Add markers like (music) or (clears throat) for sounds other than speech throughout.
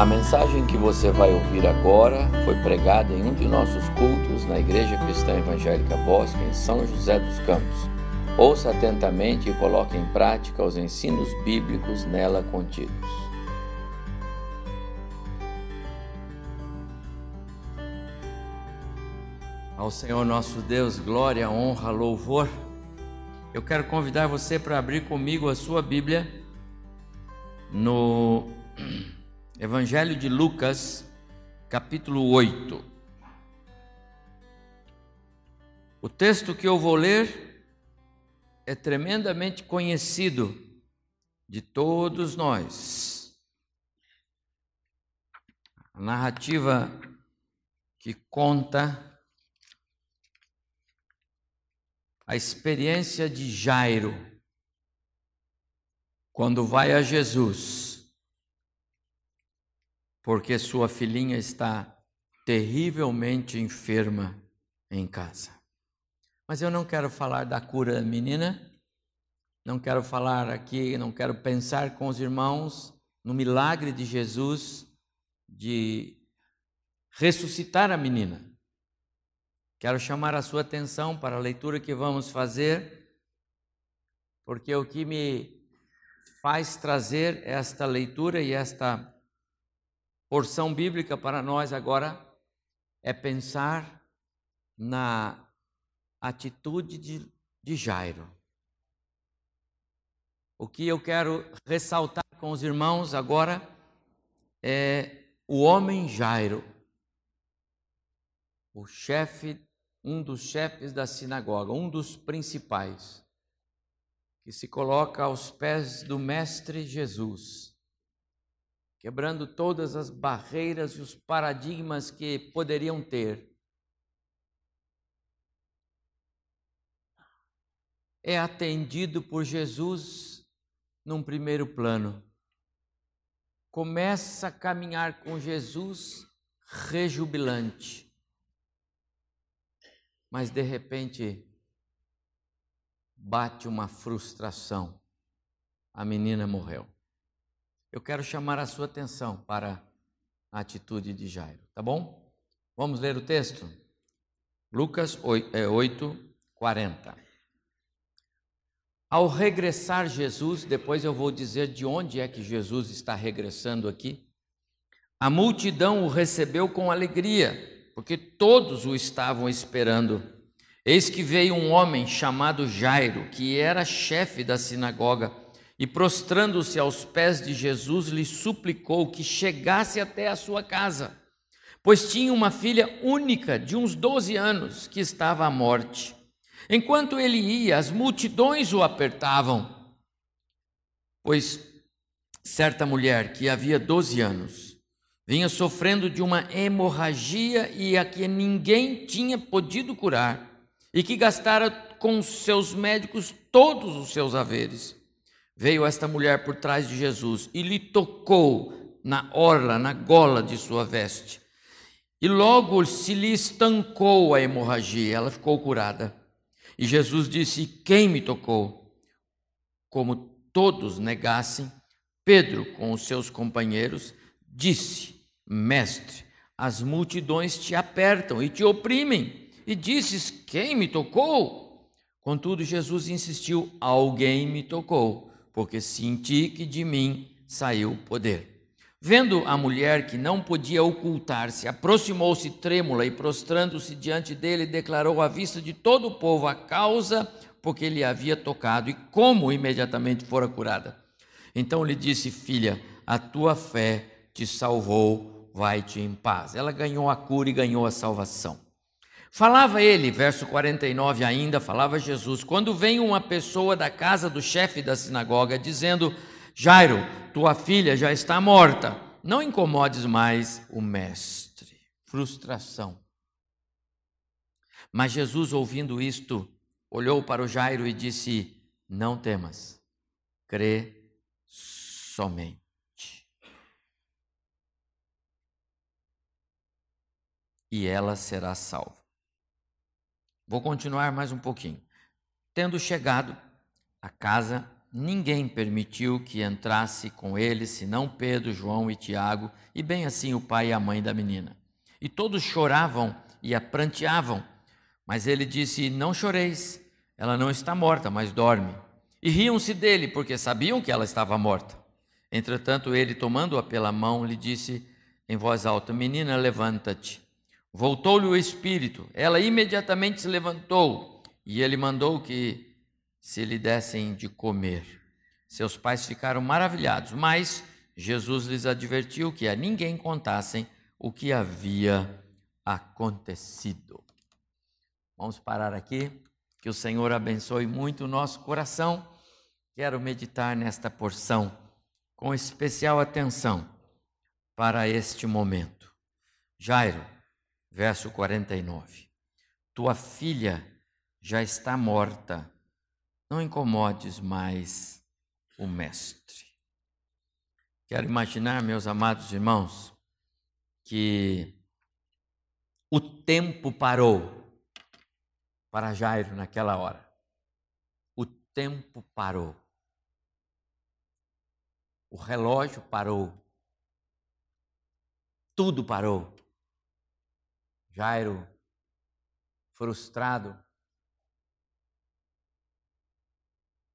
A mensagem que você vai ouvir agora foi pregada em um de nossos cultos na Igreja Cristã Evangélica Bosque, em São José dos Campos. Ouça atentamente e coloque em prática os ensinos bíblicos nela contidos. Ao Senhor nosso Deus, glória, honra, louvor. Eu quero convidar você para abrir comigo a sua Bíblia no Evangelho de Lucas, capítulo 8. O texto que eu vou ler é tremendamente conhecido de todos nós. A narrativa que conta a experiência de Jairo quando vai a Jesus porque sua filhinha está terrivelmente enferma em casa. Mas eu não quero falar da cura da menina, não quero falar aqui, não quero pensar com os irmãos no milagre de Jesus de ressuscitar a menina. Quero chamar a sua atenção para a leitura que vamos fazer, porque o que me faz trazer esta leitura e esta porção bíblica para nós agora é pensar na atitude de, de Jairo. O que eu quero ressaltar com os irmãos agora é o homem Jairo, o chefe, um dos chefes da sinagoga, um dos principais, que se coloca aos pés do Mestre Jesus quebrando todas as barreiras e os paradigmas que poderiam ter. É atendido por Jesus num primeiro plano. Começa a caminhar com Jesus rejubilante. Mas de repente bate uma frustração. A menina morreu eu quero chamar a sua atenção para a atitude de Jairo, tá bom? Vamos ler o texto? Lucas 8, 40. É, Ao regressar Jesus, depois eu vou dizer de onde é que Jesus está regressando aqui. A multidão o recebeu com alegria, porque todos o estavam esperando. Eis que veio um homem chamado Jairo, que era chefe da sinagoga e prostrando-se aos pés de Jesus, lhe suplicou que chegasse até a sua casa, pois tinha uma filha única de uns 12 anos que estava à morte. Enquanto ele ia, as multidões o apertavam, pois certa mulher que havia 12 anos vinha sofrendo de uma hemorragia e a que ninguém tinha podido curar, e que gastara com seus médicos todos os seus haveres veio esta mulher por trás de Jesus e lhe tocou na orla, na gola de sua veste. E logo se lhe estancou a hemorragia, ela ficou curada. E Jesus disse: Quem me tocou? Como todos negassem, Pedro, com os seus companheiros, disse: Mestre, as multidões te apertam e te oprimem. E disses: Quem me tocou? Contudo, Jesus insistiu: Alguém me tocou porque senti que de mim saiu poder. Vendo a mulher que não podia ocultar-se, aproximou-se trêmula e, prostrando-se diante dele, declarou à vista de todo o povo a causa porque ele havia tocado e como imediatamente fora curada. Então lhe disse: Filha, a tua fé te salvou, vai-te em paz. Ela ganhou a cura e ganhou a salvação. Falava ele, verso 49 ainda, falava Jesus, quando vem uma pessoa da casa do chefe da sinagoga dizendo: Jairo, tua filha já está morta, não incomodes mais o mestre. Frustração. Mas Jesus, ouvindo isto, olhou para o Jairo e disse: Não temas, crê somente. E ela será salva. Vou continuar mais um pouquinho. Tendo chegado à casa, ninguém permitiu que entrasse com ele, senão Pedro, João e Tiago, e bem assim o pai e a mãe da menina. E todos choravam e a pranteavam. Mas ele disse: Não choreis, ela não está morta, mas dorme. E riam-se dele, porque sabiam que ela estava morta. Entretanto, ele, tomando-a pela mão, lhe disse em voz alta: Menina, levanta-te. Voltou-lhe o espírito. Ela imediatamente se levantou e ele mandou que se lhe dessem de comer. Seus pais ficaram maravilhados, mas Jesus lhes advertiu que a ninguém contassem o que havia acontecido. Vamos parar aqui. Que o Senhor abençoe muito o nosso coração. Quero meditar nesta porção com especial atenção para este momento. Jairo, verso 49. Tua filha já está morta, não incomodes mais o Mestre. Quero imaginar, meus amados irmãos, que o tempo parou para Jairo naquela hora. O tempo parou. O relógio parou. Tudo parou. Jairo, frustrado,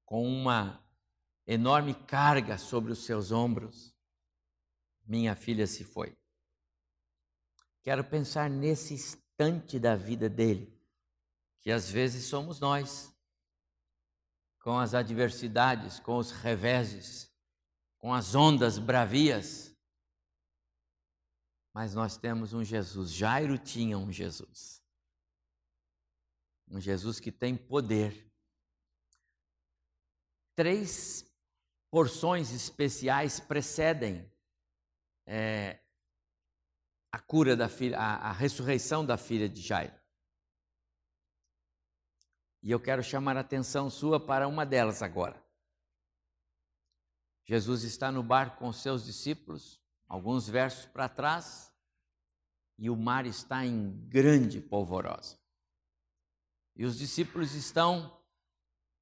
com uma enorme carga sobre os seus ombros, minha filha se foi. Quero pensar nesse instante da vida dele, que às vezes somos nós, com as adversidades, com os reveses, com as ondas bravias. Mas nós temos um Jesus. Jairo tinha um Jesus. Um Jesus que tem poder. Três porções especiais precedem é, a cura da filha, a, a ressurreição da filha de Jairo. E eu quero chamar a atenção sua para uma delas agora. Jesus está no barco com seus discípulos, alguns versos para trás, e o mar está em grande polvorosa. E os discípulos estão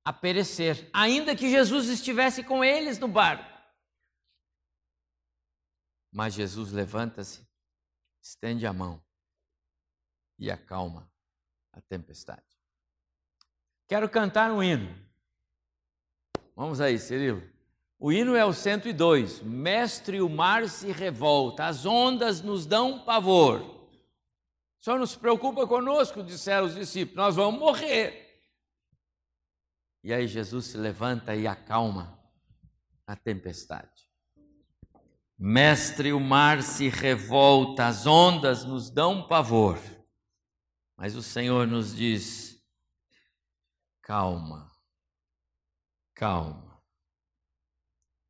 a perecer, ainda que Jesus estivesse com eles no barco. Mas Jesus levanta-se, estende a mão e acalma a tempestade. Quero cantar um hino. Vamos aí, Cirilo. O hino é o 102. Mestre, o mar se revolta, as ondas nos dão pavor. Só não se preocupa conosco, disseram os discípulos, nós vamos morrer. E aí Jesus se levanta e acalma a tempestade. Mestre, o mar se revolta, as ondas nos dão pavor. Mas o Senhor nos diz: calma, calma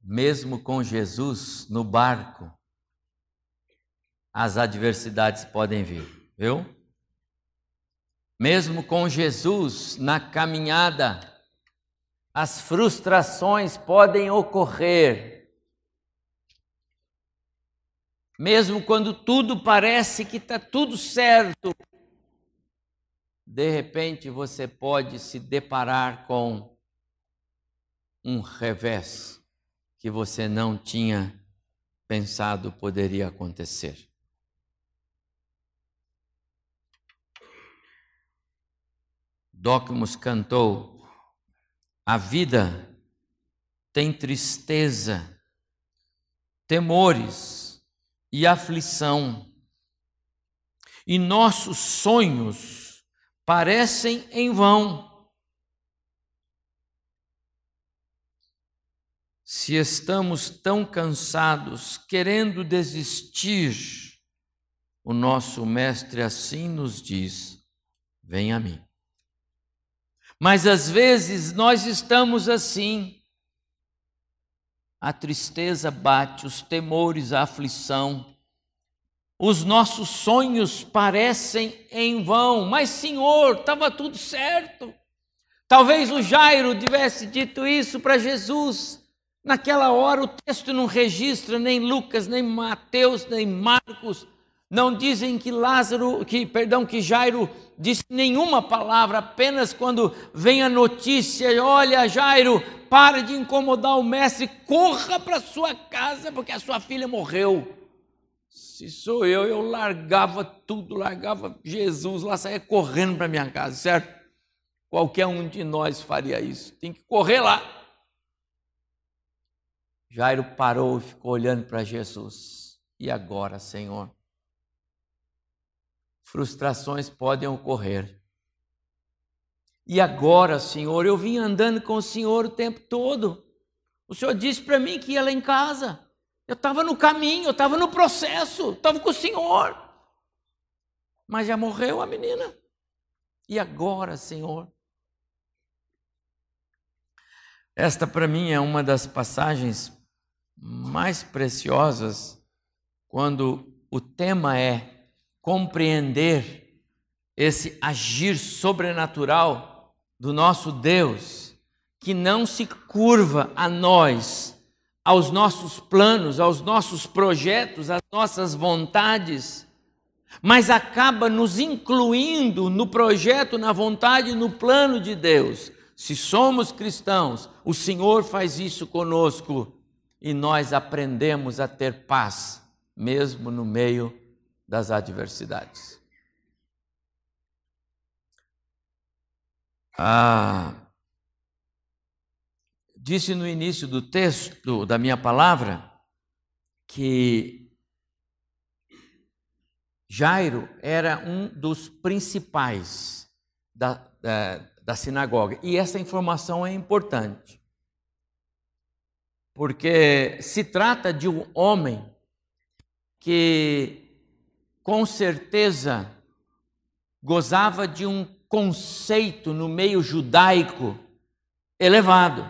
mesmo com Jesus no barco, as adversidades podem vir, viu? Mesmo com Jesus na caminhada, as frustrações podem ocorrer. Mesmo quando tudo parece que está tudo certo, de repente você pode se deparar com um revés que você não tinha pensado poderia acontecer. Docmus cantou: A vida tem tristeza, temores e aflição, e nossos sonhos parecem em vão. Se estamos tão cansados, querendo desistir, o nosso Mestre assim nos diz: Vem a mim. Mas às vezes nós estamos assim. A tristeza bate, os temores, a aflição. Os nossos sonhos parecem em vão, mas Senhor, estava tudo certo. Talvez o Jairo tivesse dito isso para Jesus. Naquela hora o texto não registra nem Lucas, nem Mateus, nem Marcos, Não dizem que Lázaro, que perdão, que Jairo disse nenhuma palavra, apenas quando vem a notícia, olha, Jairo, pare de incomodar o mestre, corra para sua casa porque a sua filha morreu. Se sou eu, eu largava tudo, largava Jesus lá, saía correndo para minha casa, certo? Qualquer um de nós faria isso. Tem que correr lá. Jairo parou e ficou olhando para Jesus. E agora, Senhor? Frustrações podem ocorrer. E agora, Senhor, eu vim andando com o Senhor o tempo todo. O Senhor disse para mim que ia lá em casa. Eu estava no caminho, eu estava no processo, estava com o Senhor. Mas já morreu a menina. E agora, Senhor? Esta, para mim, é uma das passagens mais preciosas quando o tema é compreender esse agir sobrenatural do nosso Deus, que não se curva a nós, aos nossos planos, aos nossos projetos, às nossas vontades, mas acaba nos incluindo no projeto, na vontade, no plano de Deus. Se somos cristãos, o Senhor faz isso conosco e nós aprendemos a ter paz, mesmo no meio das adversidades. Ah, disse no início do texto da minha palavra que Jairo era um dos principais da, da, da sinagoga. E essa informação é importante porque se trata de um homem que com certeza gozava de um conceito no meio judaico elevado.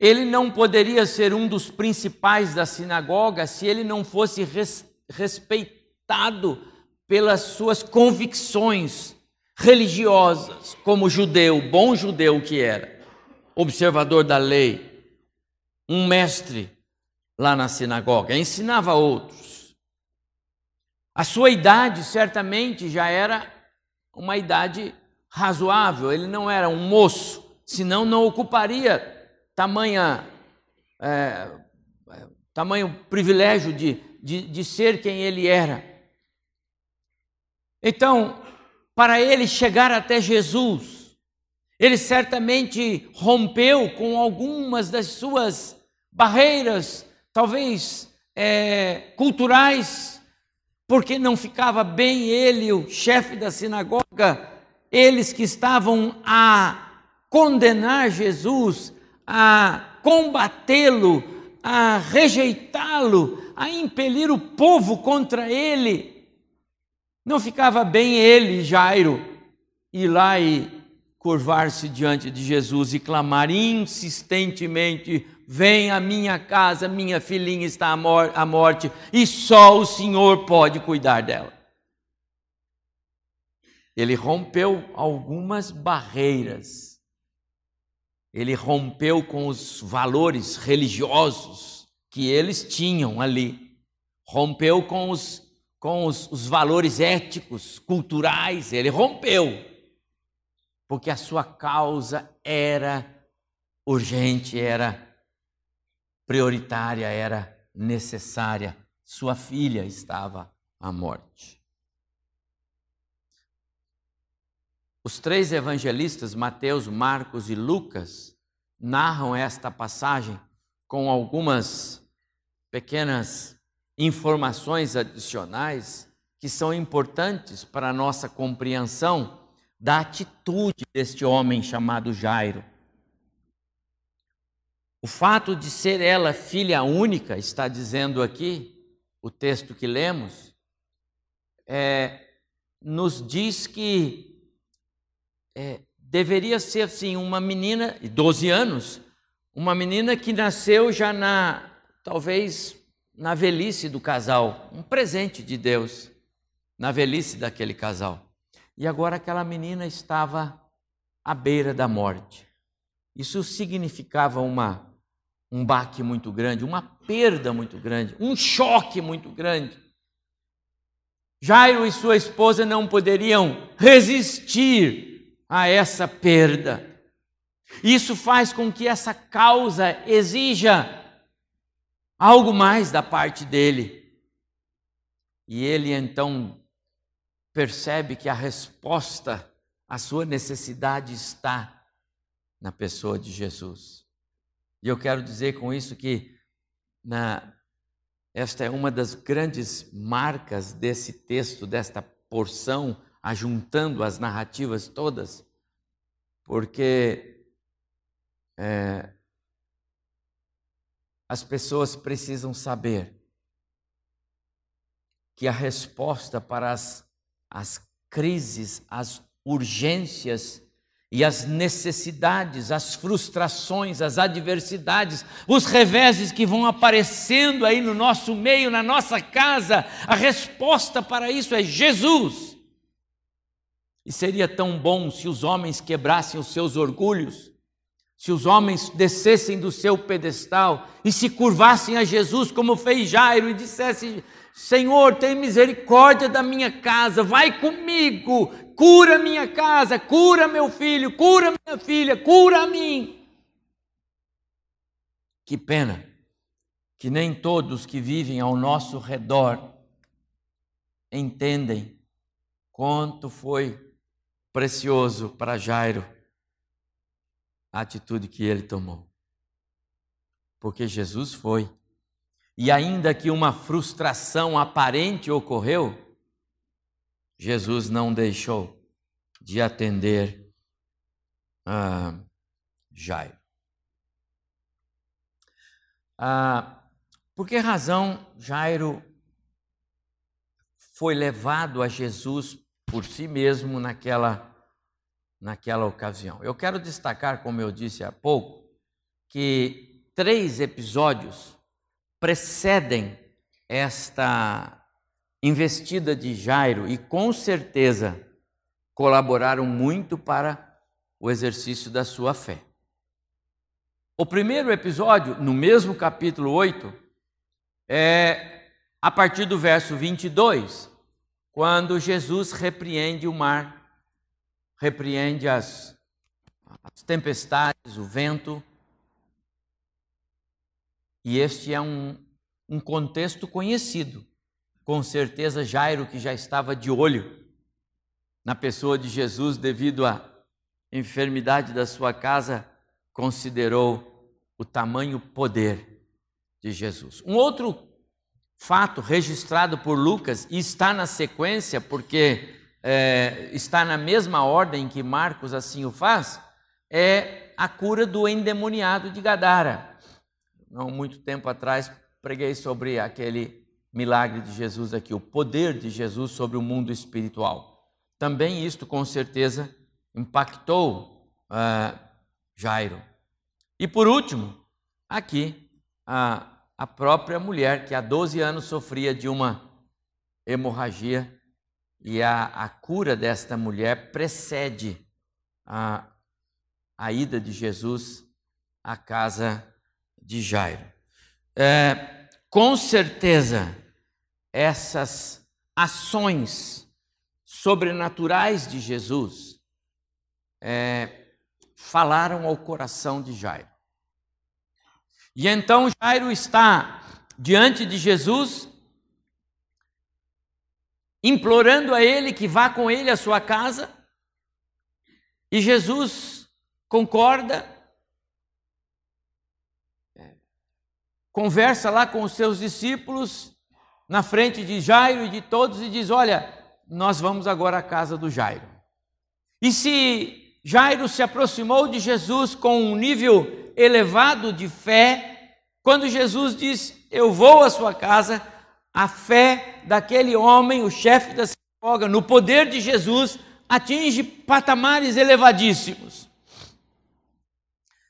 Ele não poderia ser um dos principais da sinagoga se ele não fosse res, respeitado pelas suas convicções religiosas, como judeu, bom judeu que era, observador da lei um mestre lá na sinagoga, ensinava outros. A sua idade certamente já era uma idade razoável, ele não era um moço, senão não ocuparia tamanha, é, tamanho privilégio de, de, de ser quem ele era. Então, para ele chegar até Jesus, ele certamente rompeu com algumas das suas barreiras, talvez é, culturais, porque não ficava bem ele, o chefe da sinagoga, eles que estavam a condenar Jesus, a combatê-lo, a rejeitá-lo, a impelir o povo contra ele. Não ficava bem ele, Jairo, ir lá e curvar-se diante de Jesus e clamar insistentemente: Vem à minha casa, minha filhinha está à morte e só o Senhor pode cuidar dela. Ele rompeu algumas barreiras. Ele rompeu com os valores religiosos que eles tinham ali. Rompeu com os, com os, os valores éticos, culturais. Ele rompeu. Porque a sua causa era urgente, era prioritária, era necessária. Sua filha estava à morte. Os três evangelistas, Mateus, Marcos e Lucas, narram esta passagem com algumas pequenas informações adicionais que são importantes para a nossa compreensão da atitude deste homem chamado Jairo. O fato de ser ela filha única, está dizendo aqui, o texto que lemos, é, nos diz que é, deveria ser assim uma menina de 12 anos, uma menina que nasceu já na, talvez, na velhice do casal, um presente de Deus na velhice daquele casal. E agora aquela menina estava à beira da morte. Isso significava uma um baque muito grande, uma perda muito grande, um choque muito grande. Jairo e sua esposa não poderiam resistir a essa perda. Isso faz com que essa causa exija algo mais da parte dele. E ele então percebe que a resposta à sua necessidade está na pessoa de Jesus. E eu quero dizer com isso que na, esta é uma das grandes marcas desse texto, desta porção, ajuntando as narrativas todas, porque é, as pessoas precisam saber que a resposta para as, as crises, as urgências e as necessidades, as frustrações, as adversidades, os reveses que vão aparecendo aí no nosso meio, na nossa casa, a resposta para isso é Jesus. E seria tão bom se os homens quebrassem os seus orgulhos se os homens descessem do seu pedestal e se curvassem a Jesus, como fez Jairo, e dissessem: Senhor, tem misericórdia da minha casa, vai comigo, cura minha casa, cura meu filho, cura minha filha, cura a mim. Que pena que nem todos que vivem ao nosso redor entendem quanto foi precioso para Jairo a atitude que ele tomou. Porque Jesus foi. E ainda que uma frustração aparente ocorreu, Jesus não deixou de atender a Jairo. Ah, por que razão Jairo foi levado a Jesus por si mesmo naquela naquela ocasião. Eu quero destacar, como eu disse há pouco, que três episódios precedem esta investida de Jairo e com certeza colaboraram muito para o exercício da sua fé. O primeiro episódio, no mesmo capítulo 8, é a partir do verso 22, quando Jesus repreende o mar repreende as, as tempestades, o vento. E este é um, um contexto conhecido. Com certeza, Jairo, que já estava de olho na pessoa de Jesus devido à enfermidade da sua casa, considerou o tamanho poder de Jesus. Um outro fato registrado por Lucas e está na sequência, porque é, está na mesma ordem que Marcos assim o faz, é a cura do endemoniado de Gadara. Não muito tempo atrás preguei sobre aquele milagre de Jesus aqui, o poder de Jesus sobre o mundo espiritual. Também isto com certeza impactou uh, Jairo. E por último, aqui, a, a própria mulher que há 12 anos sofria de uma hemorragia e a, a cura desta mulher precede a, a ida de Jesus à casa de Jairo. É, com certeza, essas ações sobrenaturais de Jesus é, falaram ao coração de Jairo. E então Jairo está diante de Jesus implorando a ele que vá com ele à sua casa. E Jesus concorda, conversa lá com os seus discípulos, na frente de Jairo e de todos, e diz: Olha, nós vamos agora à casa do Jairo. E se Jairo se aproximou de Jesus com um nível elevado de fé, quando Jesus diz: Eu vou à sua casa, a fé daquele homem, o chefe da sinagoga, no poder de Jesus, atinge patamares elevadíssimos.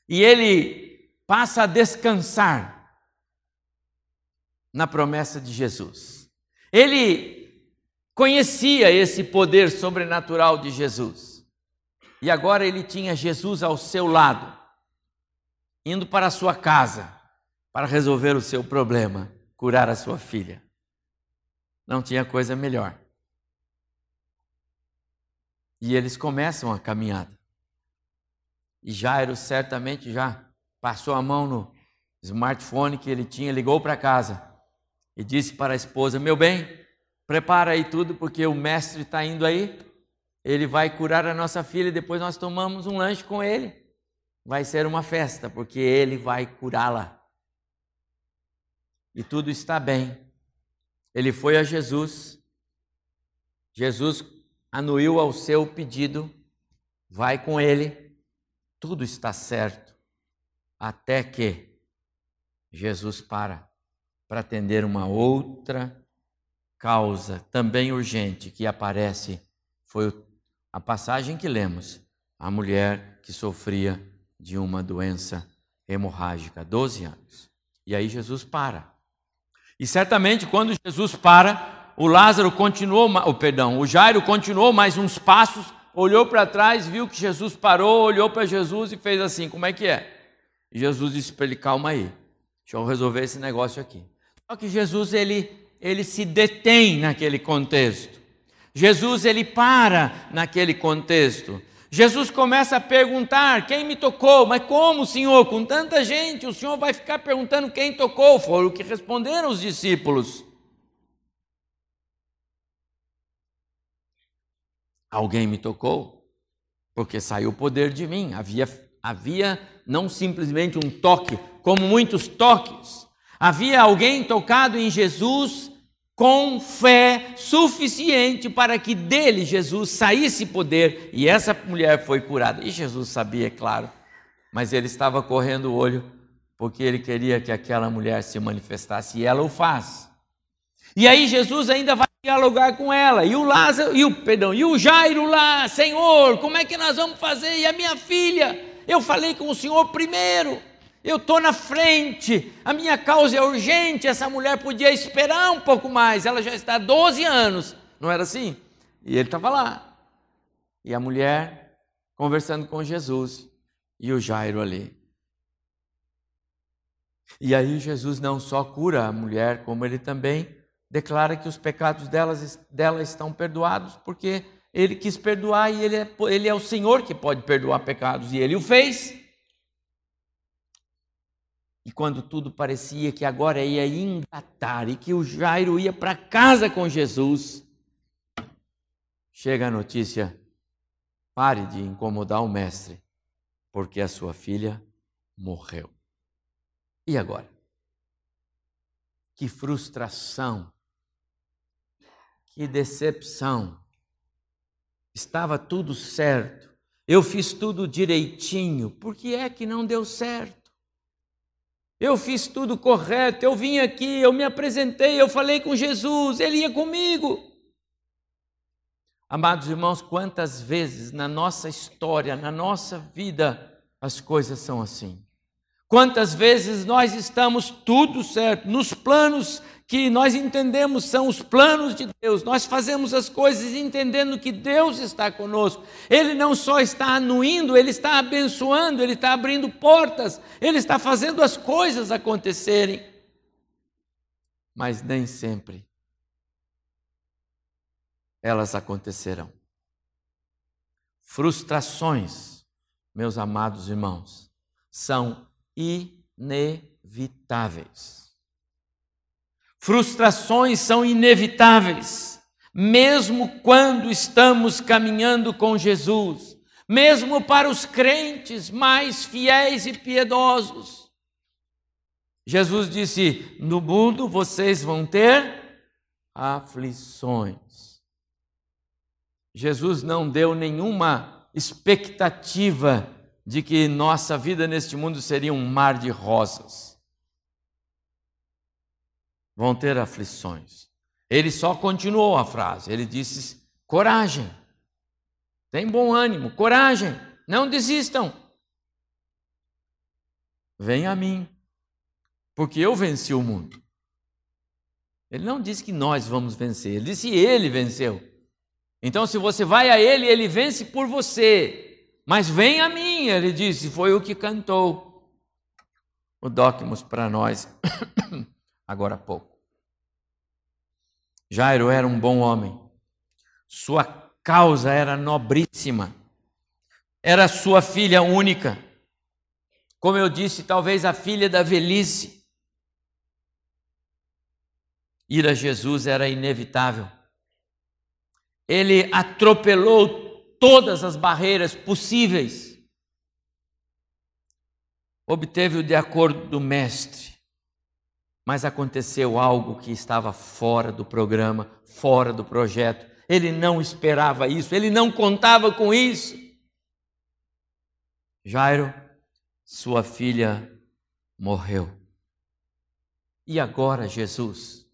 E ele passa a descansar na promessa de Jesus. Ele conhecia esse poder sobrenatural de Jesus. E agora ele tinha Jesus ao seu lado, indo para a sua casa para resolver o seu problema, curar a sua filha. Não tinha coisa melhor E eles começam a caminhada. E Jairo certamente já passou a mão no smartphone que ele tinha, ligou para casa e disse para a esposa: Meu bem, prepara aí tudo, porque o mestre está indo aí. Ele vai curar a nossa filha e depois nós tomamos um lanche com ele. Vai ser uma festa, porque ele vai curá-la. E tudo está bem. Ele foi a Jesus. Jesus anuiu ao seu pedido. Vai com ele. Tudo está certo. Até que Jesus para para atender uma outra causa também urgente que aparece foi a passagem que lemos, a mulher que sofria de uma doença hemorrágica, 12 anos. E aí Jesus para. E certamente quando Jesus para, o Lázaro continuou, o perdão, o Jairo continuou mais uns passos, olhou para trás, viu que Jesus parou, olhou para Jesus e fez assim: "Como é que é?" E Jesus disse para ele: "Calma aí. Deixa eu resolver esse negócio aqui." Só que Jesus ele ele se detém naquele contexto. Jesus ele para naquele contexto. Jesus começa a perguntar: quem me tocou? Mas como, Senhor? Com tanta gente, o Senhor vai ficar perguntando quem tocou? Foi o que responderam os discípulos. Alguém me tocou? Porque saiu o poder de mim. Havia, havia não simplesmente um toque, como muitos toques. Havia alguém tocado em Jesus com fé suficiente para que dele Jesus saísse poder e essa mulher foi curada. E Jesus sabia, é claro, mas ele estava correndo o olho porque ele queria que aquela mulher se manifestasse e ela o faz. E aí Jesus ainda vai dialogar com ela. E o Lázaro, e o perdão, e o Jairo lá, Senhor, como é que nós vamos fazer? E a minha filha? Eu falei com o Senhor primeiro. Eu estou na frente, a minha causa é urgente. Essa mulher podia esperar um pouco mais, ela já está há 12 anos, não era assim? E ele estava lá. E a mulher conversando com Jesus e o Jairo ali. E aí Jesus não só cura a mulher, como ele também declara que os pecados delas, dela estão perdoados, porque ele quis perdoar e ele é, ele é o Senhor que pode perdoar pecados, e ele o fez. E quando tudo parecia que agora ia engatar e que o Jairo ia para casa com Jesus, chega a notícia: pare de incomodar o mestre, porque a sua filha morreu. E agora? Que frustração, que decepção. Estava tudo certo, eu fiz tudo direitinho, por que é que não deu certo? Eu fiz tudo correto, eu vim aqui, eu me apresentei, eu falei com Jesus, ele ia comigo. Amados irmãos, quantas vezes na nossa história, na nossa vida, as coisas são assim. Quantas vezes nós estamos tudo certo, nos planos que nós entendemos são os planos de Deus, nós fazemos as coisas entendendo que Deus está conosco. Ele não só está anuindo, ele está abençoando, ele está abrindo portas, ele está fazendo as coisas acontecerem. Mas nem sempre elas acontecerão. Frustrações, meus amados irmãos, são inevitáveis. Frustrações são inevitáveis, mesmo quando estamos caminhando com Jesus, mesmo para os crentes mais fiéis e piedosos. Jesus disse: No mundo vocês vão ter aflições. Jesus não deu nenhuma expectativa de que nossa vida neste mundo seria um mar de rosas vão ter aflições. Ele só continuou a frase, ele disse: coragem, tem bom ânimo, coragem, não desistam. Venha a mim, porque eu venci o mundo. Ele não disse que nós vamos vencer, ele disse ele venceu. Então, se você vai a ele, ele vence por você. Mas vem a mim, ele disse, foi o que cantou o Docmus para nós (coughs) agora há pouco. Jairo era um bom homem. Sua causa era nobríssima. Era sua filha única. Como eu disse, talvez a filha da velhice. Ir a Jesus era inevitável. Ele atropelou todas as barreiras possíveis. Obteve o de acordo do mestre. Mas aconteceu algo que estava fora do programa, fora do projeto. Ele não esperava isso, ele não contava com isso. Jairo, sua filha morreu. E agora, Jesus?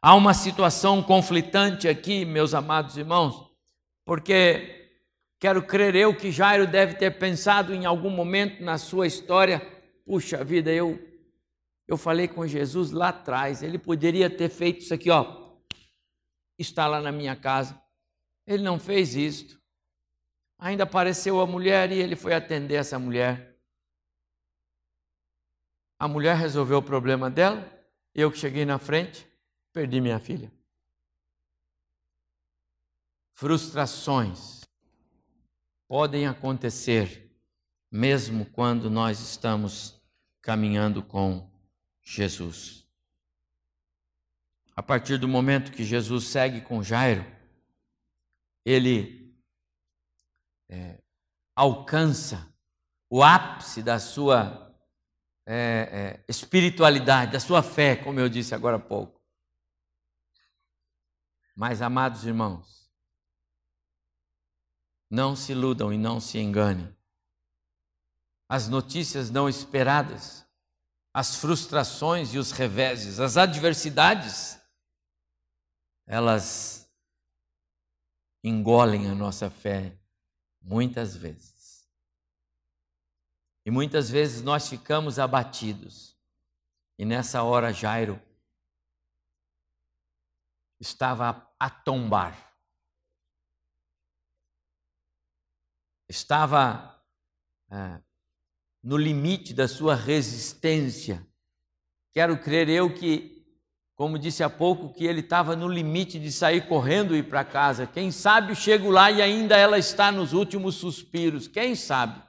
Há uma situação conflitante aqui, meus amados irmãos, porque quero crer eu que Jairo deve ter pensado em algum momento na sua história: puxa vida, eu eu falei com Jesus lá atrás, ele poderia ter feito isso aqui, ó. Está lá na minha casa. Ele não fez isto. Ainda apareceu a mulher e ele foi atender essa mulher. A mulher resolveu o problema dela, eu que cheguei na frente, perdi minha filha. Frustrações podem acontecer mesmo quando nós estamos caminhando com Jesus. A partir do momento que Jesus segue com Jairo, ele é, alcança o ápice da sua é, é, espiritualidade, da sua fé, como eu disse agora há pouco. Mas, amados irmãos, não se iludam e não se enganem. As notícias não esperadas as frustrações e os reveses, as adversidades, elas engolem a nossa fé muitas vezes. E muitas vezes nós ficamos abatidos. E nessa hora Jairo estava a tombar. Estava é, no limite da sua resistência. Quero crer eu que, como disse há pouco, que ele estava no limite de sair correndo e ir para casa. Quem sabe chego lá e ainda ela está nos últimos suspiros. Quem sabe?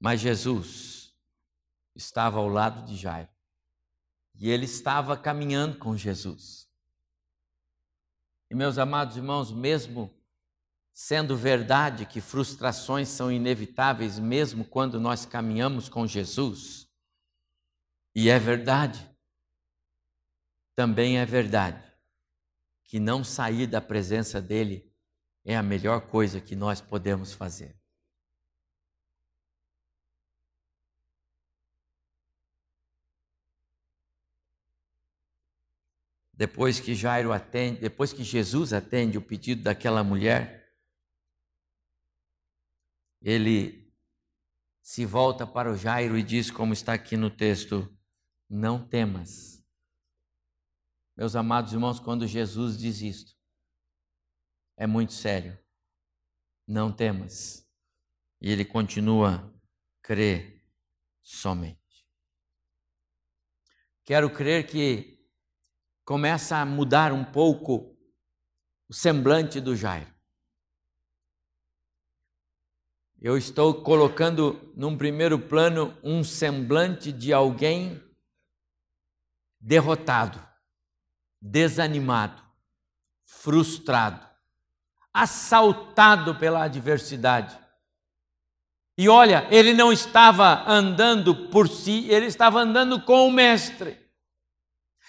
Mas Jesus estava ao lado de Jairo. E ele estava caminhando com Jesus. E meus amados irmãos, mesmo Sendo verdade que frustrações são inevitáveis mesmo quando nós caminhamos com Jesus, e é verdade, também é verdade que não sair da presença dEle é a melhor coisa que nós podemos fazer. Depois que Jairo atende, depois que Jesus atende o pedido daquela mulher, ele se volta para o Jairo e diz, como está aqui no texto: Não temas. Meus amados irmãos, quando Jesus diz isto, é muito sério. Não temas. E ele continua: crê somente. Quero crer que começa a mudar um pouco o semblante do Jairo. Eu estou colocando num primeiro plano um semblante de alguém derrotado, desanimado, frustrado, assaltado pela adversidade. E olha, ele não estava andando por si, ele estava andando com o Mestre.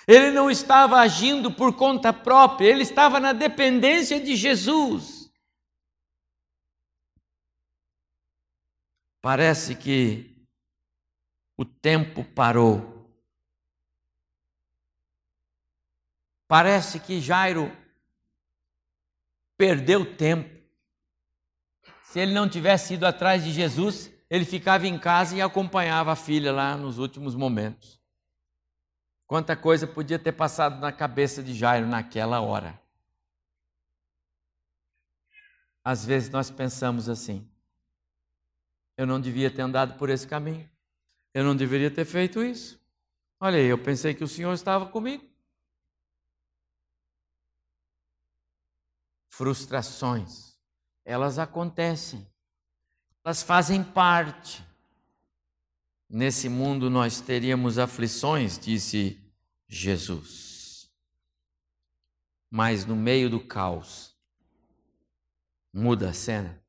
Ele não estava agindo por conta própria, ele estava na dependência de Jesus. Parece que o tempo parou. Parece que Jairo perdeu tempo. Se ele não tivesse ido atrás de Jesus, ele ficava em casa e acompanhava a filha lá nos últimos momentos. Quanta coisa podia ter passado na cabeça de Jairo naquela hora. Às vezes nós pensamos assim: eu não devia ter andado por esse caminho. Eu não deveria ter feito isso. Olha aí, eu pensei que o Senhor estava comigo. Frustrações, elas acontecem, elas fazem parte. Nesse mundo nós teríamos aflições, disse Jesus. Mas no meio do caos, muda a cena.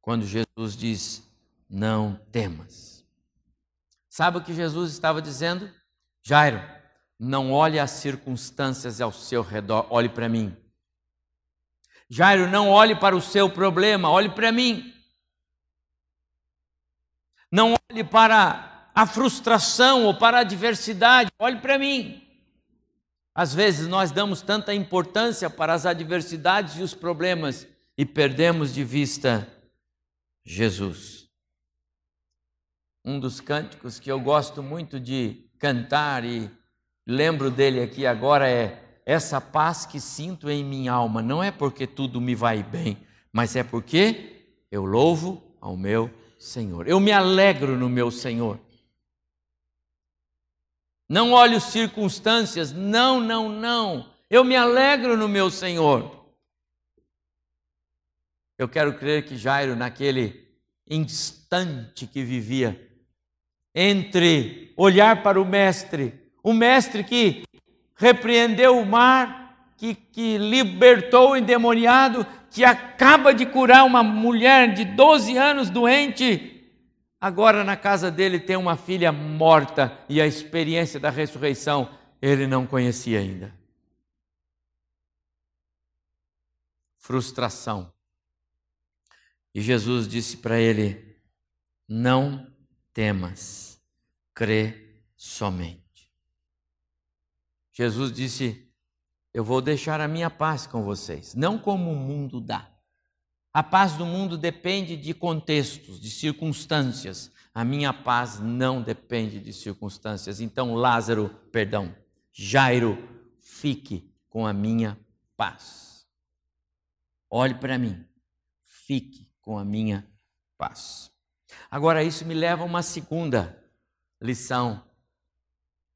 Quando Jesus diz: Não temas. Sabe o que Jesus estava dizendo? Jairo, não olhe as circunstâncias ao seu redor, olhe para mim. Jairo, não olhe para o seu problema, olhe para mim. Não olhe para a frustração ou para a adversidade, olhe para mim. Às vezes nós damos tanta importância para as adversidades e os problemas e perdemos de vista Jesus. Um dos cânticos que eu gosto muito de cantar e lembro dele aqui agora é: Essa paz que sinto em minha alma não é porque tudo me vai bem, mas é porque eu louvo ao meu Senhor. Eu me alegro no meu Senhor. Não olho circunstâncias, não, não, não. Eu me alegro no meu Senhor. Eu quero crer que Jairo, naquele instante que vivia, entre olhar para o Mestre, o Mestre que repreendeu o mar, que, que libertou o endemoniado, que acaba de curar uma mulher de 12 anos doente, agora na casa dele tem uma filha morta e a experiência da ressurreição ele não conhecia ainda. Frustração. E Jesus disse para ele: Não temas, crê somente. Jesus disse: eu vou deixar a minha paz com vocês, não como o mundo dá. A paz do mundo depende de contextos, de circunstâncias. A minha paz não depende de circunstâncias. Então, Lázaro, perdão, Jairo, fique com a minha paz. Olhe para mim, fique com a minha paz. Agora, isso me leva a uma segunda lição.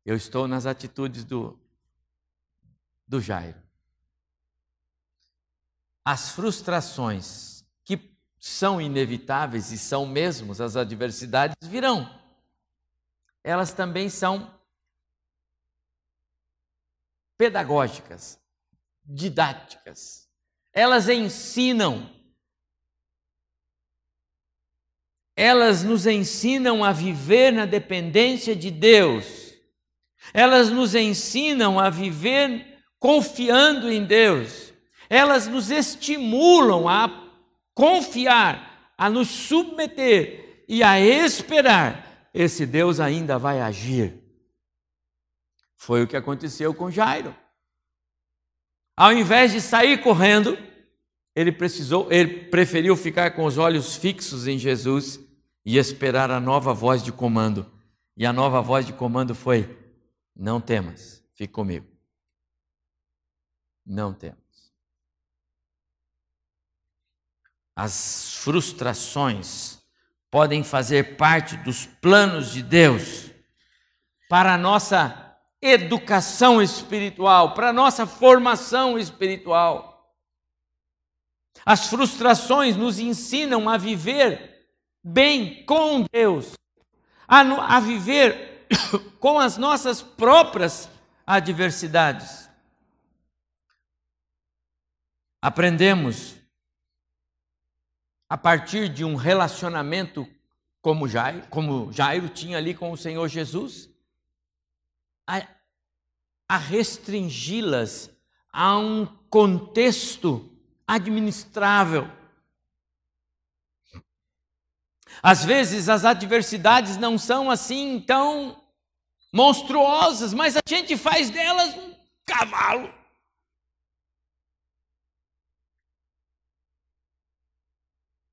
Eu estou nas atitudes do, do Jairo. As frustrações que são inevitáveis e são mesmo as adversidades virão. Elas também são pedagógicas, didáticas. Elas ensinam. Elas nos ensinam a viver na dependência de Deus. Elas nos ensinam a viver confiando em Deus. Elas nos estimulam a confiar, a nos submeter e a esperar. Esse Deus ainda vai agir. Foi o que aconteceu com Jairo. Ao invés de sair correndo, ele precisou, ele preferiu ficar com os olhos fixos em Jesus e esperar a nova voz de comando. E a nova voz de comando foi: Não temas, fique comigo. Não temos. As frustrações podem fazer parte dos planos de Deus para a nossa educação espiritual, para a nossa formação espiritual. As frustrações nos ensinam a viver bem com Deus, a, a viver (coughs) com as nossas próprias adversidades. Aprendemos a partir de um relacionamento como Jairo, como Jairo tinha ali com o Senhor Jesus, a, a restringi-las a um contexto administrável. Às vezes as adversidades não são assim tão monstruosas, mas a gente faz delas um cavalo.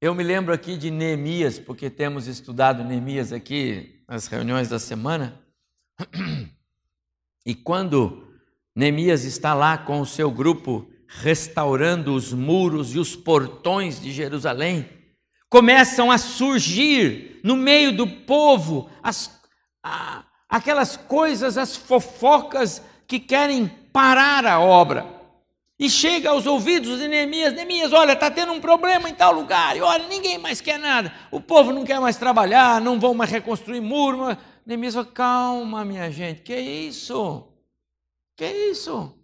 Eu me lembro aqui de Neemias, porque temos estudado Neemias aqui nas reuniões da semana. (clears throat) E quando Neemias está lá com o seu grupo restaurando os muros e os portões de Jerusalém, começam a surgir no meio do povo as, a, aquelas coisas, as fofocas que querem parar a obra. E chega aos ouvidos de Neemias: Neemias, olha, está tendo um problema em tal lugar, e olha, ninguém mais quer nada, o povo não quer mais trabalhar, não vão mais reconstruir muro. Neemias fala: calma, minha gente, que isso? Que isso?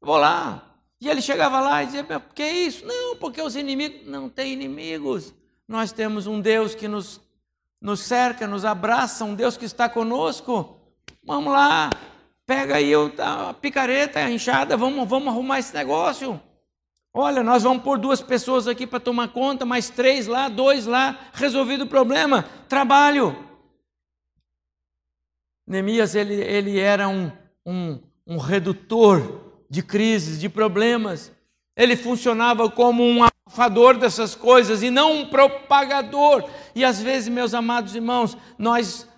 Vou lá. E ele chegava lá e dizia: que isso? Não, porque os inimigos. Não tem inimigos. Nós temos um Deus que nos, nos cerca, nos abraça, um Deus que está conosco. Vamos lá, pega aí a picareta, a enxada, vamos, vamos arrumar esse negócio. Olha, nós vamos pôr duas pessoas aqui para tomar conta, mais três lá, dois lá, resolvido o problema. Trabalho. Neemias, ele, ele era um, um, um redutor de crises, de problemas. Ele funcionava como um abafador dessas coisas e não um propagador. E às vezes, meus amados irmãos, nós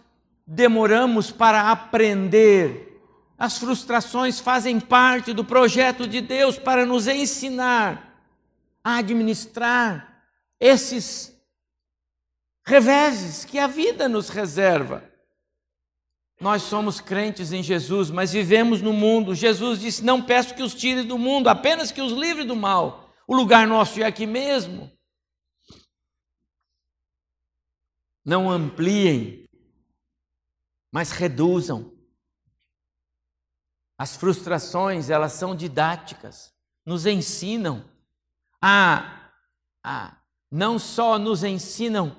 demoramos para aprender. As frustrações fazem parte do projeto de Deus para nos ensinar a administrar esses reveses que a vida nos reserva. Nós somos crentes em Jesus, mas vivemos no mundo. Jesus disse: Não peço que os tire do mundo, apenas que os livre do mal. O lugar nosso é aqui mesmo. Não ampliem, mas reduzam. As frustrações, elas são didáticas, nos ensinam a, a não só nos ensinam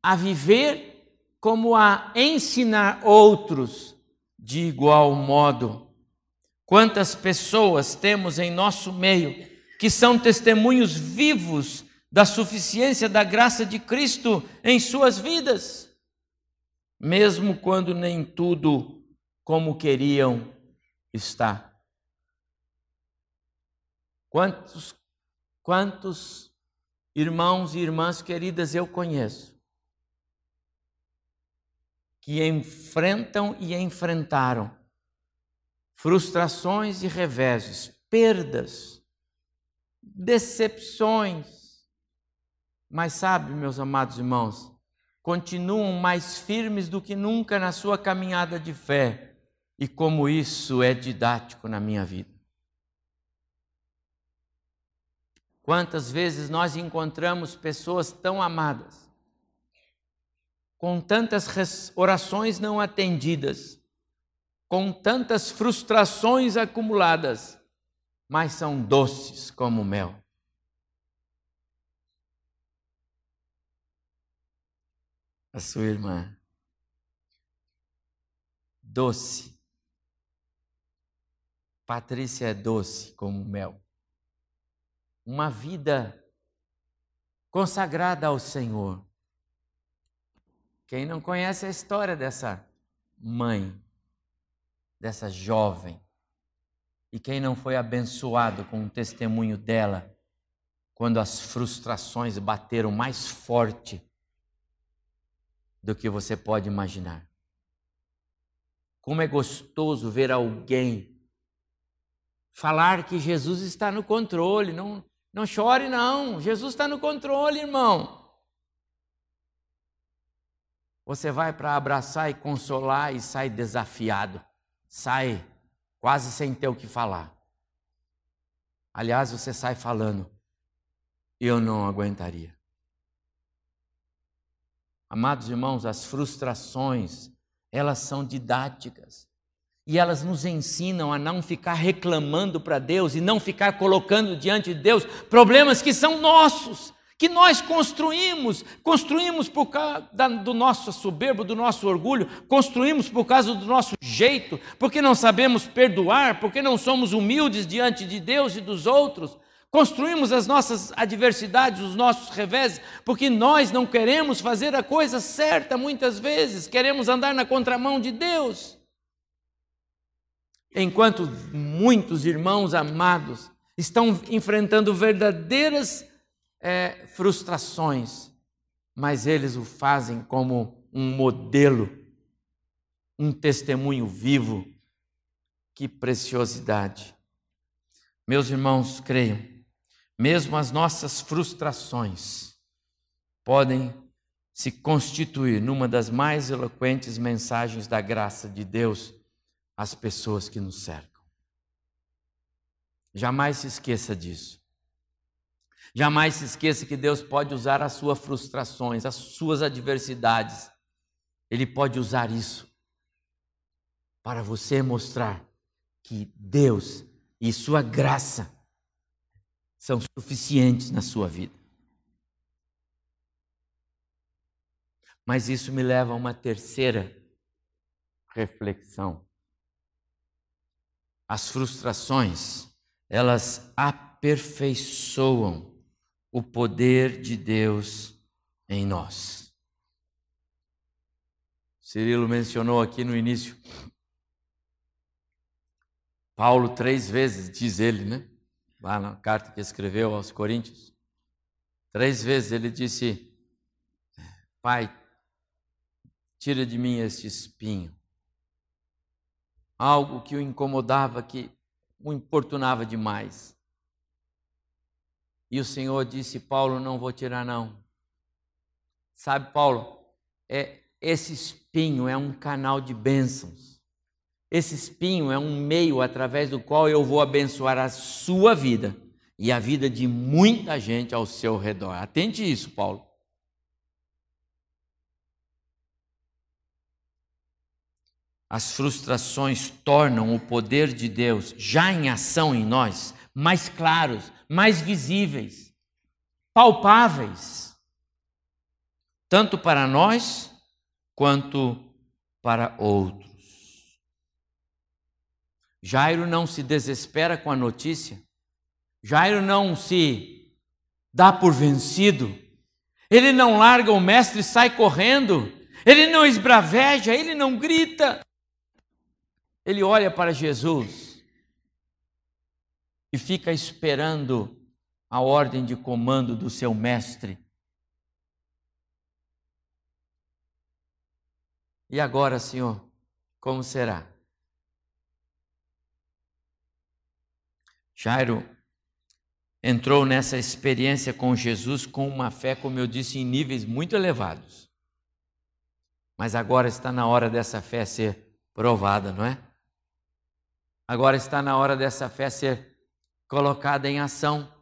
a viver como a ensinar outros de igual modo. Quantas pessoas temos em nosso meio que são testemunhos vivos da suficiência da graça de Cristo em suas vidas, mesmo quando nem tudo como queriam está. Quantos, quantos irmãos e irmãs queridas eu conheço que enfrentam e enfrentaram frustrações e reveses, perdas, decepções. Mas sabe, meus amados irmãos, continuam mais firmes do que nunca na sua caminhada de fé, e como isso é didático na minha vida. Quantas vezes nós encontramos pessoas tão amadas com tantas orações não atendidas, com tantas frustrações acumuladas, mas são doces como mel. A sua irmã, doce. Patrícia é doce como mel. Uma vida consagrada ao Senhor quem não conhece a história dessa mãe, dessa jovem, e quem não foi abençoado com o testemunho dela, quando as frustrações bateram mais forte do que você pode imaginar. Como é gostoso ver alguém falar que Jesus está no controle. Não, não chore, não. Jesus está no controle, irmão. Você vai para abraçar e consolar e sai desafiado, sai quase sem ter o que falar. Aliás, você sai falando, eu não aguentaria. Amados irmãos, as frustrações, elas são didáticas. E elas nos ensinam a não ficar reclamando para Deus e não ficar colocando diante de Deus problemas que são nossos, que nós construímos, construímos por causa do nosso soberbo, do nosso orgulho, construímos por causa do nosso jeito, porque não sabemos perdoar, porque não somos humildes diante de Deus e dos outros. Construímos as nossas adversidades, os nossos revés, porque nós não queremos fazer a coisa certa muitas vezes, queremos andar na contramão de Deus. Enquanto muitos irmãos amados estão enfrentando verdadeiras é, frustrações, mas eles o fazem como um modelo, um testemunho vivo. Que preciosidade. Meus irmãos, creiam, mesmo as nossas frustrações podem se constituir numa das mais eloquentes mensagens da graça de Deus às pessoas que nos cercam. Jamais se esqueça disso. Jamais se esqueça que Deus pode usar as suas frustrações, as suas adversidades. Ele pode usar isso para você mostrar que Deus e sua graça são suficientes na sua vida. Mas isso me leva a uma terceira reflexão. As frustrações, elas aperfeiçoam o poder de Deus em nós. Cirilo mencionou aqui no início. Paulo três vezes, diz ele, né? Lá na carta que escreveu aos Coríntios. Três vezes ele disse: Pai, tira de mim este espinho. Algo que o incomodava, que o importunava demais. E o Senhor disse: Paulo, não vou tirar, não. Sabe, Paulo, é, esse espinho é um canal de bênçãos. Esse espinho é um meio através do qual eu vou abençoar a sua vida e a vida de muita gente ao seu redor. Atente isso, Paulo. As frustrações tornam o poder de Deus já em ação em nós mais claros, mais visíveis, palpáveis, tanto para nós quanto para outros. Jairo não se desespera com a notícia, Jairo não se dá por vencido, ele não larga o mestre e sai correndo, ele não esbraveja, ele não grita, ele olha para Jesus e fica esperando a ordem de comando do seu mestre. E agora, Senhor, como será? Jairo entrou nessa experiência com Jesus com uma fé, como eu disse, em níveis muito elevados. Mas agora está na hora dessa fé ser provada, não é? Agora está na hora dessa fé ser colocada em ação.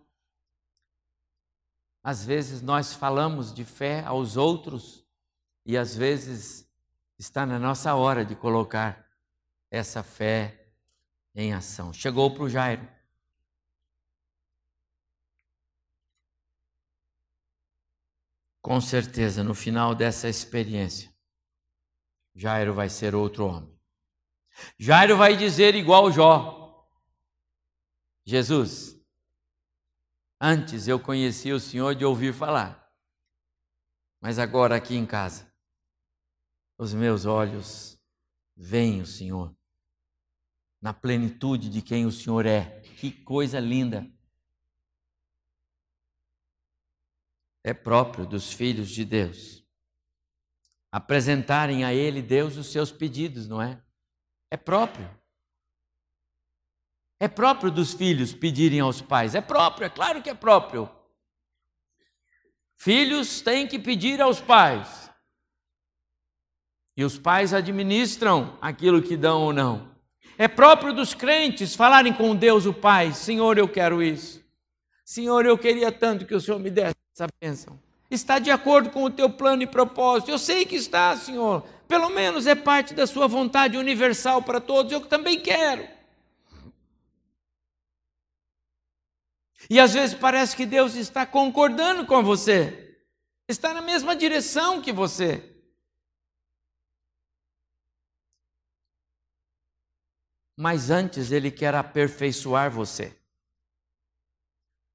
Às vezes nós falamos de fé aos outros e às vezes está na nossa hora de colocar essa fé em ação. Chegou para o Jairo. Com certeza, no final dessa experiência, Jairo vai ser outro homem. Jairo vai dizer igual Jó: Jesus, antes eu conhecia o Senhor de ouvir falar, mas agora aqui em casa, os meus olhos veem o Senhor na plenitude de quem o Senhor é. Que coisa linda! É próprio dos filhos de Deus apresentarem a Ele, Deus, os seus pedidos, não é? É próprio. É próprio dos filhos pedirem aos pais. É próprio, é claro que é próprio. Filhos têm que pedir aos pais. E os pais administram aquilo que dão ou não. É próprio dos crentes falarem com Deus, o Pai: Senhor, eu quero isso. Senhor, eu queria tanto que o Senhor me desse essa bênção. Está de acordo com o teu plano e propósito. Eu sei que está, Senhor. Pelo menos é parte da sua vontade universal para todos. Eu também quero. E às vezes parece que Deus está concordando com você, está na mesma direção que você. Mas antes Ele quer aperfeiçoar você.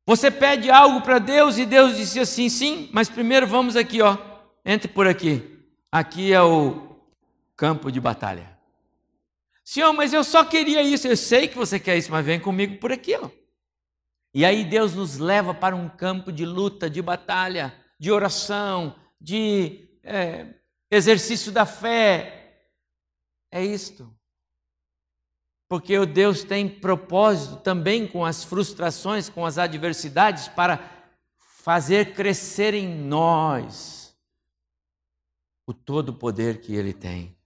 Você pede algo para Deus e Deus disse assim: sim, mas primeiro vamos aqui, ó, entre por aqui. Aqui é o campo de batalha. Senhor, mas eu só queria isso. Eu sei que você quer isso, mas vem comigo por aqui, ó. E aí Deus nos leva para um campo de luta, de batalha, de oração, de é, exercício da fé. É isto. Porque o Deus tem propósito também com as frustrações, com as adversidades, para fazer crescer em nós o todo poder que ele tem.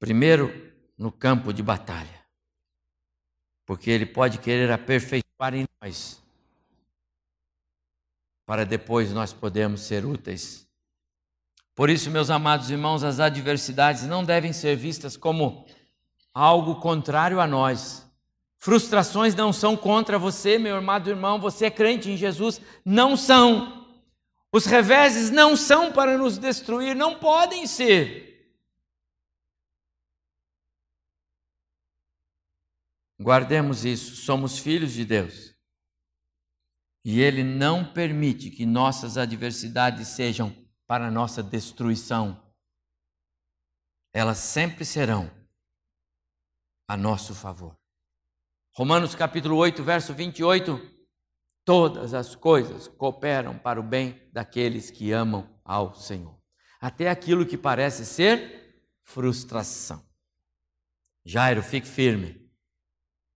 Primeiro, no campo de batalha, porque ele pode querer aperfeiçoar em nós, para depois nós podermos ser úteis. Por isso, meus amados irmãos, as adversidades não devem ser vistas como algo contrário a nós. Frustrações não são contra você, meu amado irmão, você é crente em Jesus, não são. Os reveses não são para nos destruir, não podem ser. Guardemos isso, somos filhos de Deus. E Ele não permite que nossas adversidades sejam para nossa destruição. Elas sempre serão a nosso favor. Romanos capítulo 8, verso 28. Todas as coisas cooperam para o bem daqueles que amam ao Senhor. Até aquilo que parece ser frustração. Jairo, fique firme.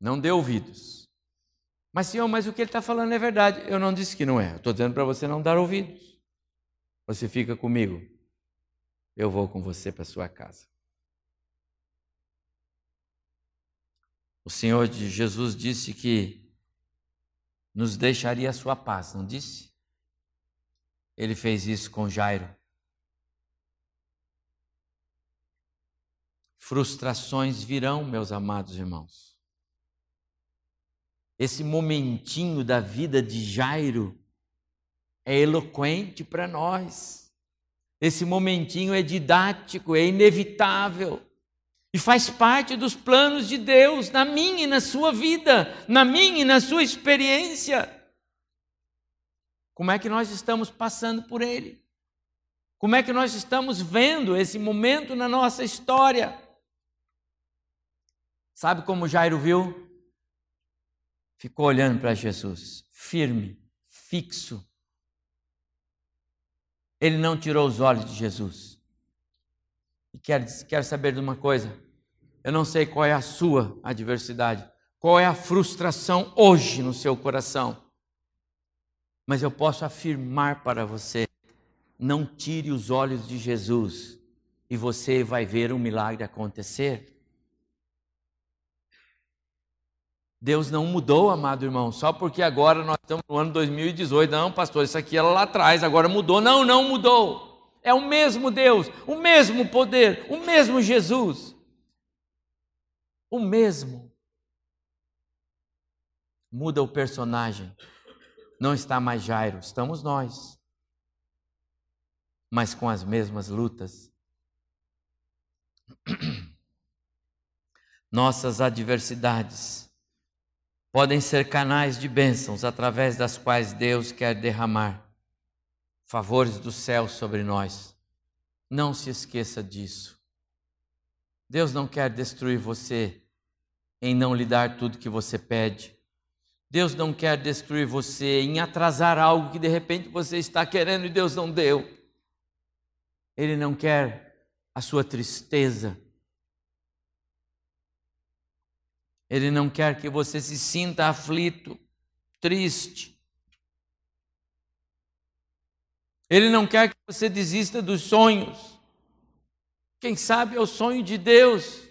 Não dê ouvidos. Mas, Senhor, mas o que ele está falando é verdade. Eu não disse que não é. Estou dizendo para você não dar ouvidos. Você fica comigo. Eu vou com você para sua casa. O Senhor de Jesus disse que nos deixaria a sua paz, não disse? Ele fez isso com Jairo. Frustrações virão, meus amados irmãos esse momentinho da vida de Jairo é eloquente para nós. Esse momentinho é didático, é inevitável. E faz parte dos planos de Deus na minha e na sua vida, na minha e na sua experiência. Como é que nós estamos passando por ele? Como é que nós estamos vendo esse momento na nossa história? Sabe como Jairo viu? Ficou olhando para Jesus, firme, fixo. Ele não tirou os olhos de Jesus. E quero, quero saber de uma coisa: eu não sei qual é a sua adversidade, qual é a frustração hoje no seu coração, mas eu posso afirmar para você: não tire os olhos de Jesus e você vai ver um milagre acontecer. Deus não mudou, amado irmão, só porque agora nós estamos no ano 2018. Não, pastor, isso aqui era lá atrás, agora mudou. Não, não mudou. É o mesmo Deus, o mesmo poder, o mesmo Jesus. O mesmo. Muda o personagem. Não está mais Jairo, estamos nós. Mas com as mesmas lutas. (clears throat) Nossas adversidades podem ser canais de bênçãos através das quais Deus quer derramar favores do céu sobre nós. Não se esqueça disso. Deus não quer destruir você em não lhe dar tudo que você pede. Deus não quer destruir você em atrasar algo que de repente você está querendo e Deus não deu. Ele não quer a sua tristeza. Ele não quer que você se sinta aflito, triste. Ele não quer que você desista dos sonhos. Quem sabe é o sonho de Deus.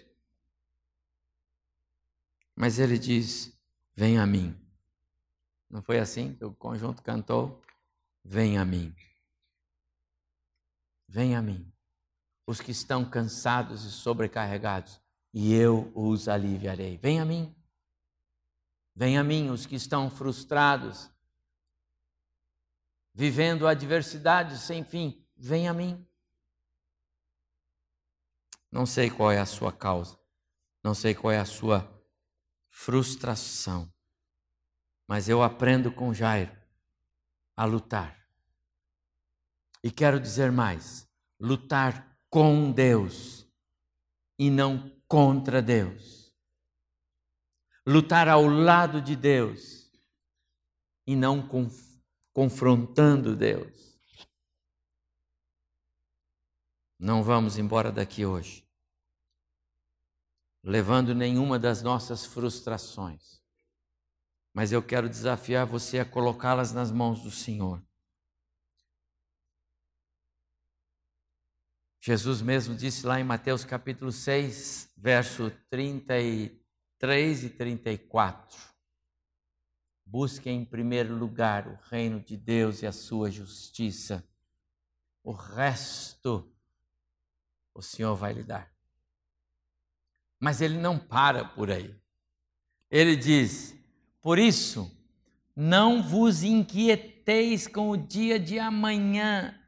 Mas ele diz: Vem a mim. Não foi assim que o conjunto cantou? Vem a mim. Vem a mim. Os que estão cansados e sobrecarregados, e eu os aliviarei. Vem a mim. Vem a mim os que estão frustrados, vivendo adversidades sem fim. Vem a mim. Não sei qual é a sua causa, não sei qual é a sua frustração, mas eu aprendo com Jairo a lutar. E quero dizer mais: lutar com Deus e não contra Deus. Lutar ao lado de Deus e não conf confrontando Deus. Não vamos embora daqui hoje levando nenhuma das nossas frustrações, mas eu quero desafiar você a colocá-las nas mãos do Senhor. Jesus mesmo disse lá em Mateus capítulo 6, verso 33 e 34. Busquem em primeiro lugar o reino de Deus e a sua justiça. O resto o Senhor vai lhe dar. Mas ele não para por aí. Ele diz: Por isso, não vos inquieteis com o dia de amanhã,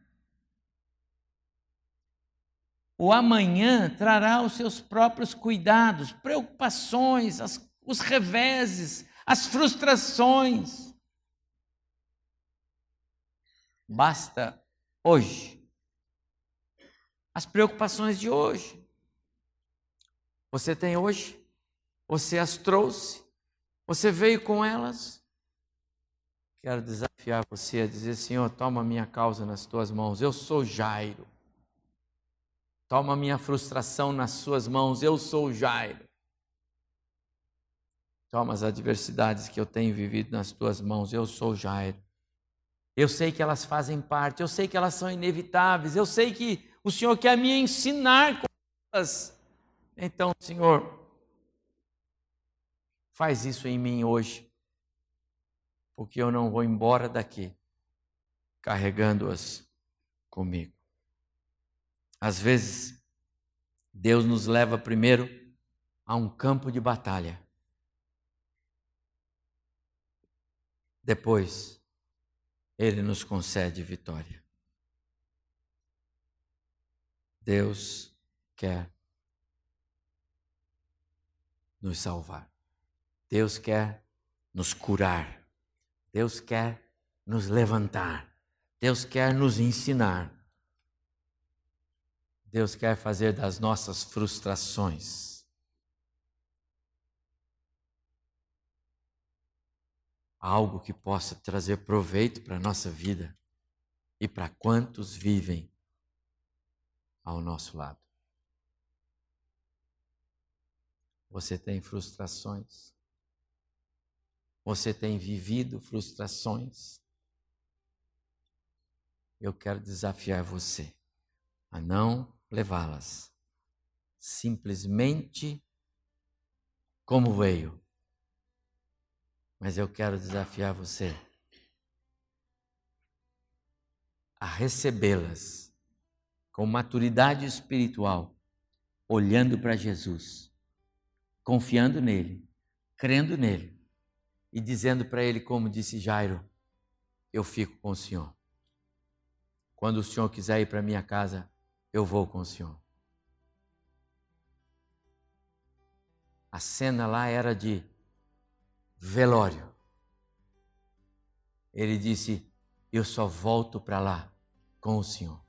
o amanhã trará os seus próprios cuidados, preocupações, as, os reveses, as frustrações. Basta hoje. As preocupações de hoje. Você tem hoje? Você as trouxe? Você veio com elas? Quero desafiar você a dizer: Senhor, toma minha causa nas tuas mãos. Eu sou Jairo. Toma minha frustração nas suas mãos. Eu sou Jairo. Toma as adversidades que eu tenho vivido nas tuas mãos. Eu sou Jairo. Eu sei que elas fazem parte, eu sei que elas são inevitáveis, eu sei que o Senhor quer me ensinar com elas. Então, Senhor, faz isso em mim hoje, porque eu não vou embora daqui carregando-as comigo. Às vezes, Deus nos leva primeiro a um campo de batalha. Depois, Ele nos concede vitória. Deus quer nos salvar. Deus quer nos curar. Deus quer nos levantar. Deus quer nos ensinar. Deus quer fazer das nossas frustrações algo que possa trazer proveito para a nossa vida e para quantos vivem ao nosso lado. Você tem frustrações? Você tem vivido frustrações? Eu quero desafiar você a não levá-las simplesmente como veio. Mas eu quero desafiar você a recebê-las com maturidade espiritual, olhando para Jesus, confiando nele, crendo nele e dizendo para ele, como disse Jairo: Eu fico com o Senhor. Quando o Senhor quiser ir para minha casa, eu vou com o Senhor. A cena lá era de velório. Ele disse: Eu só volto para lá com o Senhor.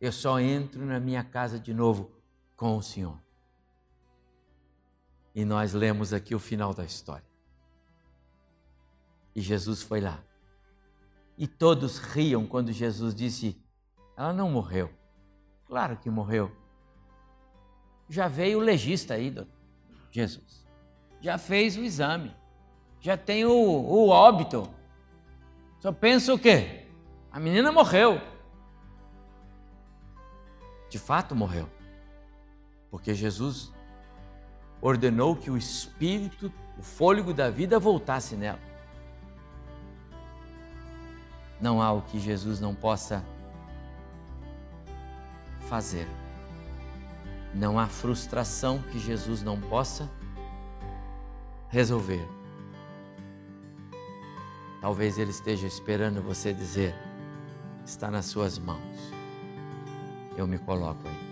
Eu só entro na minha casa de novo com o Senhor. E nós lemos aqui o final da história. E Jesus foi lá. E todos riam quando Jesus disse: ela não morreu. Claro que morreu. Já veio o legista aí, Jesus. Já fez o exame. Já tem o, o óbito. Só pensa o quê? A menina morreu. De fato morreu. Porque Jesus ordenou que o espírito, o fôlego da vida voltasse nela. Não há o que Jesus não possa fazer. Não há frustração que Jesus não possa resolver. Talvez Ele esteja esperando você dizer: está nas Suas mãos. Eu me coloco aí.